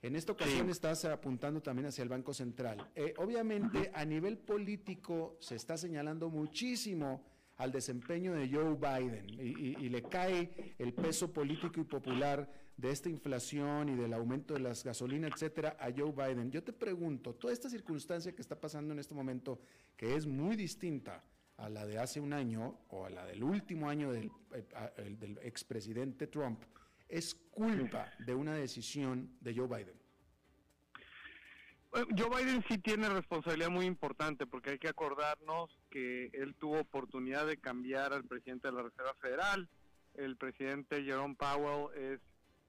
En esta ocasión estás apuntando también hacia el Banco Central. obviamente, a nivel político se está señalando muchísimo al desempeño de Joe Biden y, le cae el peso político y popular de esta inflación y del aumento de las gasolinas, etcétera, a Joe Biden. Yo te pregunto, toda esta circunstancia que está pasando en este momento, que es muy distinta a la de hace un año o a la del último año del, eh, del expresidente Trump, es culpa de una decisión de Joe Biden. Joe Biden sí tiene responsabilidad muy importante porque hay que acordarnos que él tuvo oportunidad de cambiar al presidente de la Reserva Federal. El presidente Jerome Powell es,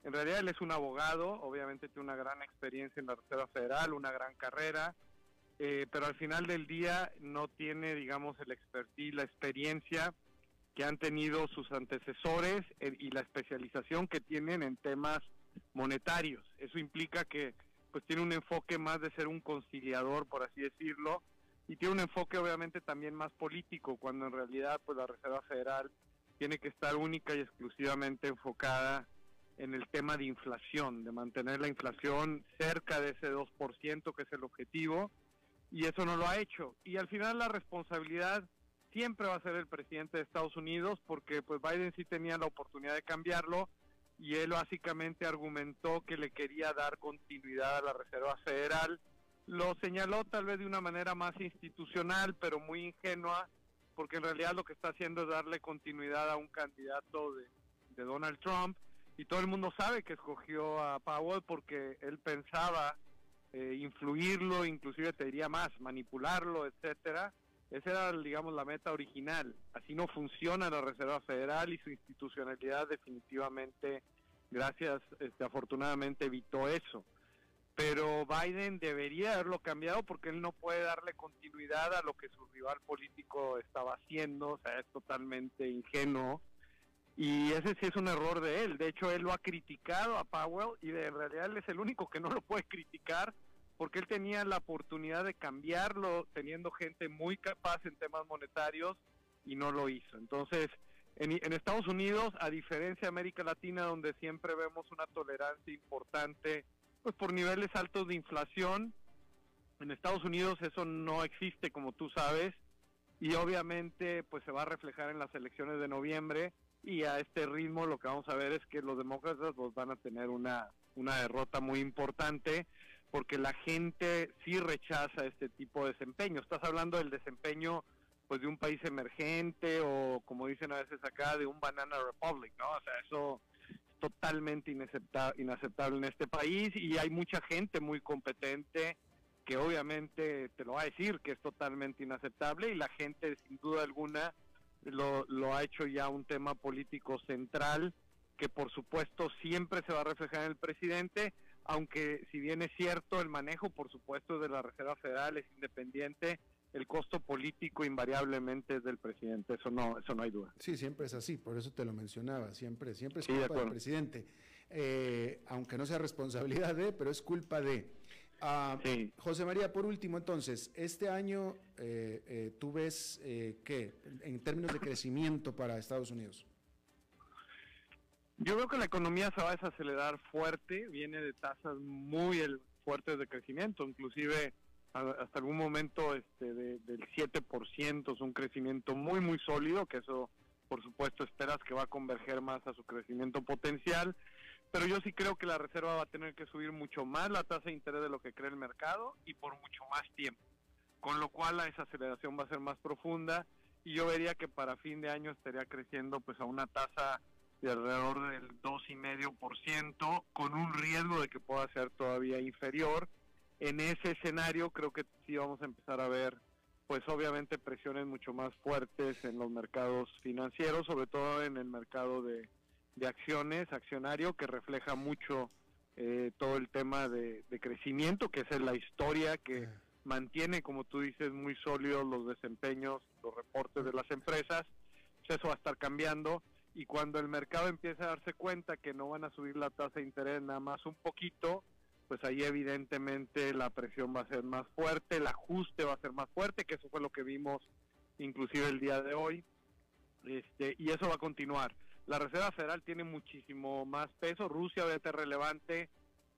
en realidad él es un abogado, obviamente tiene una gran experiencia en la Reserva Federal, una gran carrera, eh, pero al final del día no tiene, digamos, el expertise, la experiencia que han tenido sus antecesores eh, y la especialización que tienen en temas monetarios. Eso implica que pues tiene un enfoque más de ser un conciliador, por así decirlo, y tiene un enfoque obviamente también más político, cuando en realidad pues la Reserva Federal tiene que estar única y exclusivamente enfocada en el tema de inflación, de mantener la inflación cerca de ese 2% que es el objetivo, y eso no lo ha hecho. Y al final la responsabilidad siempre va a ser el presidente de Estados Unidos, porque pues Biden sí tenía la oportunidad de cambiarlo, y él básicamente argumentó que le quería dar continuidad a la Reserva Federal. Lo señaló tal vez de una manera más institucional, pero muy ingenua, porque en realidad lo que está haciendo es darle continuidad a un candidato de, Donald Trump, y todo el mundo sabe que escogió a Powell porque él pensaba eh, influirlo, inclusive te diría más, manipularlo, etcétera. Esa era, digamos, la meta original. Así no funciona la Reserva Federal y su institucionalidad definitivamente, gracias, este, afortunadamente evitó eso. Pero Biden debería haberlo cambiado porque él no puede darle continuidad a lo que su rival político estaba haciendo, o sea, es totalmente ingenuo. Y ese sí es un error de él. De hecho, él lo ha criticado a Powell y de, realidad él es el único que no lo puede criticar porque él tenía la oportunidad de cambiarlo teniendo gente muy capaz en temas monetarios y no lo hizo. Entonces, en, Estados Unidos, a diferencia de América Latina, donde siempre vemos una tolerancia importante, pues por niveles altos de inflación, en Estados Unidos eso no existe, como tú sabes, y obviamente pues se va a reflejar en las elecciones de noviembre y a este ritmo lo que vamos a ver es que los demócratas pues, van a tener una, una derrota muy importante porque la gente sí rechaza este tipo de desempeño. Estás hablando del desempeño pues de un país emergente o como dicen a veces acá de un banana republic, ¿no? O sea, eso es totalmente inaceptable en este país y hay mucha gente muy competente que obviamente te lo va a decir que es totalmente inaceptable y la gente sin duda alguna lo ha hecho ya un tema político central que por supuesto siempre se va a reflejar en el presidente, aunque si bien es cierto el manejo, por supuesto, de la Reserva Federal es independiente, el costo político invariablemente es del presidente, eso no, eso no hay duda. Sí, siempre es así, por eso te lo mencionaba, siempre, siempre es culpa del presidente, eh, aunque no sea responsabilidad de, pero es culpa de. Ah, José María, por último, entonces, este año eh, eh, tú ves qué en términos de crecimiento para Estados Unidos. Yo creo que la economía se va a desacelerar fuerte, viene de tasas muy fuertes de crecimiento, inclusive hasta algún momento este del 7%, es un crecimiento muy muy sólido, que eso por supuesto esperas que va a converger más a su crecimiento potencial, pero yo sí creo que la Reserva va a tener que subir mucho más la tasa de interés de lo que cree el mercado y por mucho más tiempo, con lo cual la desaceleración va a ser más profunda y yo vería que para fin de año estaría creciendo pues a una tasa de alrededor del 2,5%, con un riesgo de que pueda ser todavía inferior. En ese escenario creo que sí vamos a empezar a ver, pues obviamente presiones mucho más fuertes en los mercados financieros, sobre todo en el mercado de, acciones, accionario, que refleja mucho eh, todo el tema de, crecimiento, que es la historia que mantiene, como tú dices, muy sólidos los desempeños, los reportes de las empresas, pues eso va a estar cambiando y cuando el mercado empiece a darse cuenta que no van a subir la tasa de interés nada más un poquito, pues ahí evidentemente la presión va a ser más fuerte, el ajuste va a ser más fuerte, que eso fue lo que vimos inclusive el día de hoy, este, y eso va a continuar. La Reserva Federal tiene muchísimo más peso, Rusia va a ser relevante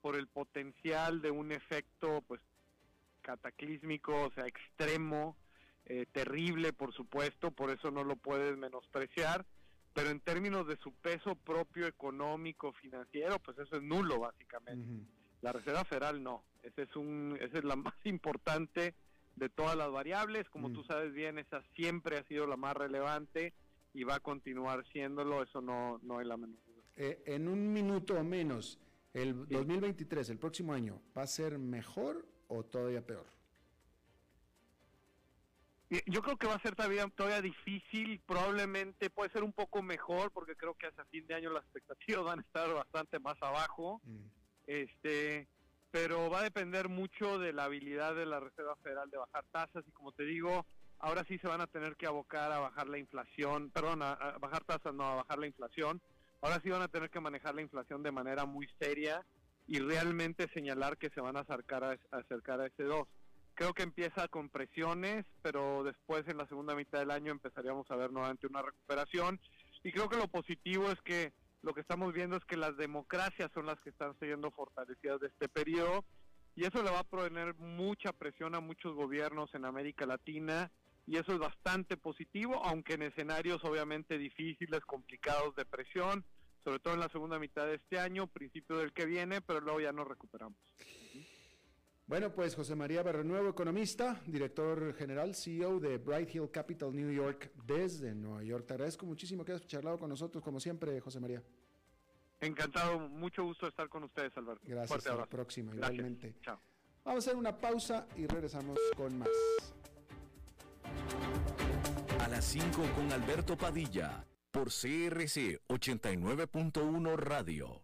por el potencial de un efecto pues cataclísmico, o sea, extremo, eh, terrible, por supuesto, por eso no lo puedes menospreciar, pero en términos de su peso propio económico, financiero, pues eso es nulo, básicamente. La Reserva Federal no, ese es un, esa es la más importante de todas las variables, como tú sabes bien, esa siempre ha sido la más relevante y va a continuar siéndolo, eso no, no es la menor duda. Eh, en un minuto o menos, el 2023, el próximo año, ¿va a ser mejor o todavía peor? Yo creo que va a ser todavía, todavía difícil, probablemente puede ser un poco mejor, porque creo que hasta fin de año las expectativas van a estar bastante más abajo. Mm. Este, pero va a depender mucho de la habilidad de la Reserva Federal de bajar tasas y como te digo, ahora sí se van a tener que abocar a bajar la inflación, perdón, a, bajar tasas, no, a bajar la inflación. Ahora sí van a tener que manejar la inflación de manera muy seria y realmente señalar que se van a acercar a, acercar a ese 2. Creo que empieza con presiones, pero después en la segunda mitad del año empezaríamos a ver nuevamente una recuperación. Y creo que lo positivo es que lo que estamos viendo es que las democracias son las que están siendo fortalecidas de este periodo y eso le va a poner mucha presión a muchos gobiernos en América Latina y eso es bastante positivo, aunque en escenarios obviamente difíciles, complicados de presión, sobre todo en la segunda mitad de este año, principio del que viene, pero luego ya nos recuperamos. Bueno, pues José María Berrenuevo, economista, director general, CEO de Bright Hill Capital New York desde Nueva York. Te agradezco muchísimo que hayas charlado con nosotros, como siempre, José María. Encantado, mucho gusto estar con ustedes, Alberto. Gracias, hasta la próxima, igualmente. Chao. Vamos a hacer una pausa y regresamos con más. A las 5 con Alberto Padilla, por CRC 89.1 Radio.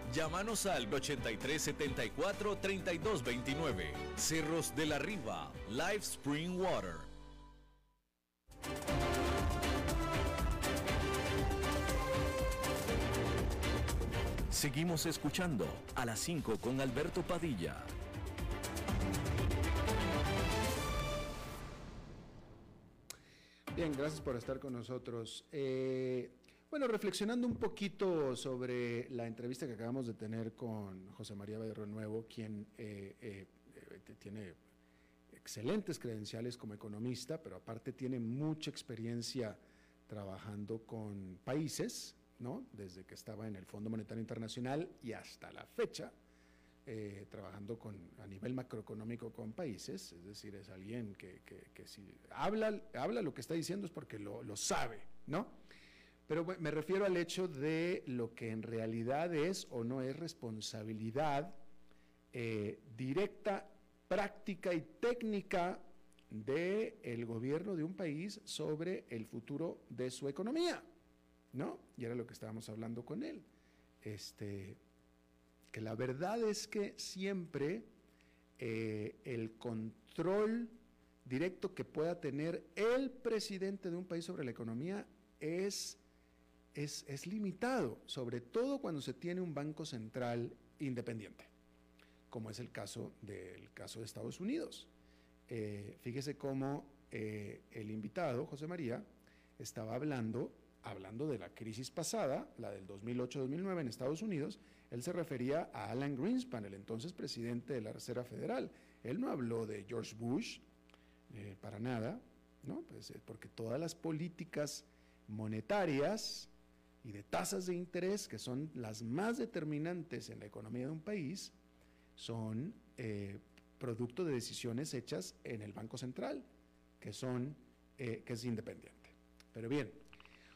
Llámanos al 8374-3229. Cerros de la Riva, Live Spring Water. Seguimos escuchando a las 5 con Alberto Padilla. Bien, gracias por estar con nosotros. Eh, bueno, reflexionando un poquito sobre la entrevista que acabamos de tener con José María Bayro Nuevo, quien eh, eh, eh, tiene excelentes credenciales como economista, pero aparte tiene mucha experiencia trabajando con países, ¿no? Desde que estaba en el Fondo Monetario Internacional y hasta la fecha, eh, trabajando con, a nivel macroeconómico con países, es decir, es alguien que, si habla, habla lo que está diciendo es porque lo, sabe, ¿no? Pero me refiero al hecho de lo que en realidad es o no es responsabilidad eh, directa, práctica y técnica del el gobierno de un país sobre el futuro de su economía, ¿no? Y era lo que estábamos hablando con él. Este, que la verdad es que siempre eh, el control directo que pueda tener el presidente de un país sobre la economía es, es, es limitado, sobre todo cuando se tiene un banco central independiente, como es el caso del caso de Estados Unidos. Eh, fíjese cómo eh, el invitado, José María, estaba hablando, hablando de la crisis pasada, la del 2008-2009 en Estados Unidos, él se refería a Alan Greenspan, el entonces presidente de la Reserva Federal. Él no habló de George Bush eh, para nada, ¿no? Pues, porque todas las políticas monetarias y de tasas de interés, que son las más determinantes en la economía de un país, son eh, producto de decisiones hechas en el Banco Central, que son que es independiente. Pero bien,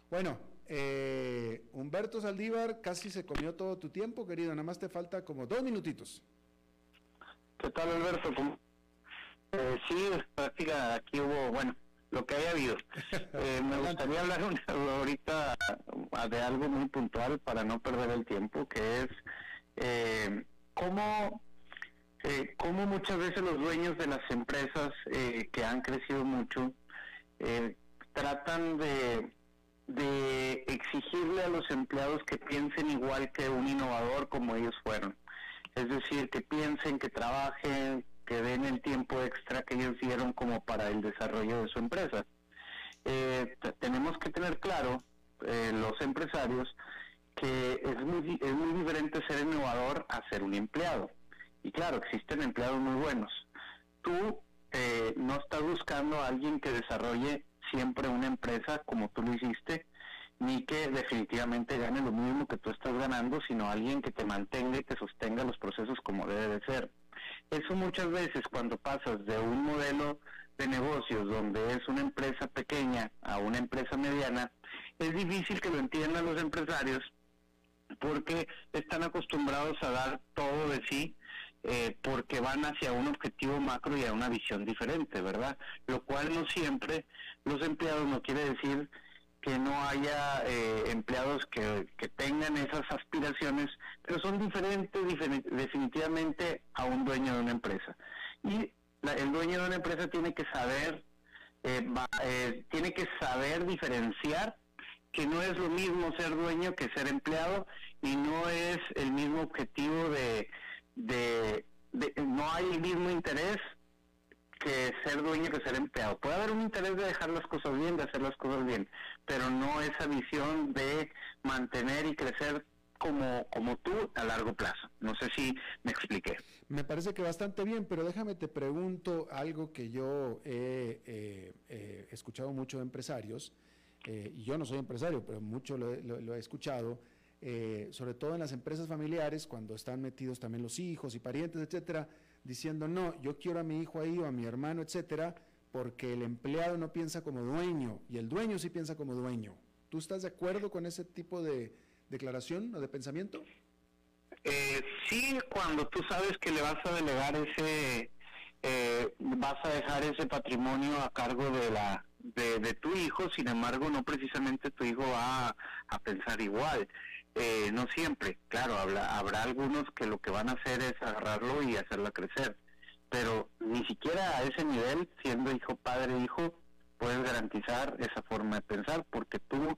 bueno, eh, Humberto Saldívar, casi se comió todo tu tiempo, querido. Nada más te falta como dos minutitos. ¿Qué tal, Alberto? Eh, sí, aquí hubo, bueno, lo que haya habido. Eh, me gustaría hablar ahorita de algo muy puntual para no perder el tiempo, que es eh, cómo, eh, cómo muchas veces los dueños de las empresas eh, que han crecido mucho tratan de de exigirle a los empleados que piensen igual que un innovador como ellos fueron. Es decir, que piensen, que trabajen, que den el tiempo extra que ellos dieron como para el desarrollo de su empresa. Eh, tenemos que tener claro, eh, los empresarios, que es muy, es muy diferente ser innovador a ser un empleado. Y claro, existen empleados muy buenos. Tú eh, no estás buscando a alguien que desarrolle siempre una empresa como tú lo hiciste, ni que definitivamente gane lo mismo que tú estás ganando, sino alguien que te mantenga y que sostenga los procesos como debe de ser. Eso muchas veces cuando pasas de un modelo de negocios donde es una empresa pequeña a una empresa mediana, es difícil que lo entiendan los empresarios porque están acostumbrados a dar todo de sí eh, porque van hacia un objetivo macro y a una visión diferente, ¿verdad? Lo cual no siempre los empleados no quiere decir que no haya eh, empleados que, tengan esas aspiraciones, pero son diferentes definitivamente a un dueño de una empresa. Y el dueño de una empresa tiene que saber, eh, tiene que saber diferenciar que no es lo mismo ser dueño que ser empleado y no es el mismo objetivo de de, no hay el mismo interés que ser dueño que ser empleado. Puede haber un interés de dejar las cosas bien, de hacer las cosas bien, pero no esa visión de mantener y crecer como, como tú a largo plazo. No sé si me expliqué. Me parece que bastante bien, pero déjame te pregunto algo que yo he eh, escuchado mucho de empresarios, eh, y yo no soy empresario, pero mucho lo he escuchado, eh, sobre todo en las empresas familiares, cuando están metidos también los hijos y parientes, etcétera, diciendo, no, yo quiero a mi hijo ahí o a mi hermano, etcétera, porque el empleado no piensa como dueño y el dueño sí piensa como dueño. ¿Tú estás de acuerdo con ese tipo de declaración o de pensamiento? Eh, sí, cuando tú sabes que le vas a delegar ese, eh, vas a dejar ese patrimonio a cargo de la de, tu hijo, sin embargo, no precisamente tu hijo va a pensar igual. Eh, no siempre, claro, habrá, habrá algunos que lo que van a hacer es agarrarlo y hacerla crecer, pero ni siquiera a ese nivel, siendo hijo, padre, hijo, puedes garantizar esa forma de pensar, porque tú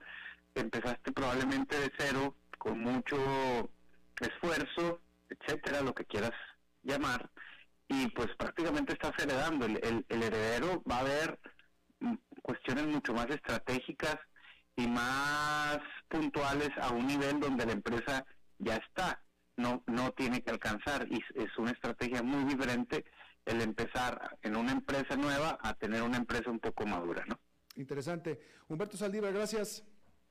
empezaste probablemente de cero, con mucho esfuerzo, etcétera, lo que quieras llamar, y pues prácticamente estás heredando. El, el, el heredero va a ver mm, cuestiones mucho más estratégicas y más puntuales a un nivel donde la empresa ya está, no, no tiene que alcanzar y es una estrategia muy diferente el empezar en una empresa nueva a tener una empresa un poco madura, ¿no? Interesante. Humberto Saldívar, gracias.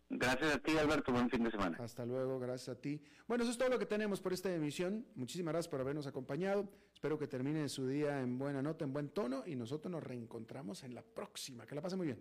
Gracias a ti, Alberto. Buen fin de semana. Hasta luego, gracias a ti. Bueno, eso es todo lo que tenemos por esta emisión. Muchísimas gracias por habernos acompañado. Espero que termine su día en buena nota, en buen tono y nosotros nos reencontramos en la próxima. Que la pase muy bien.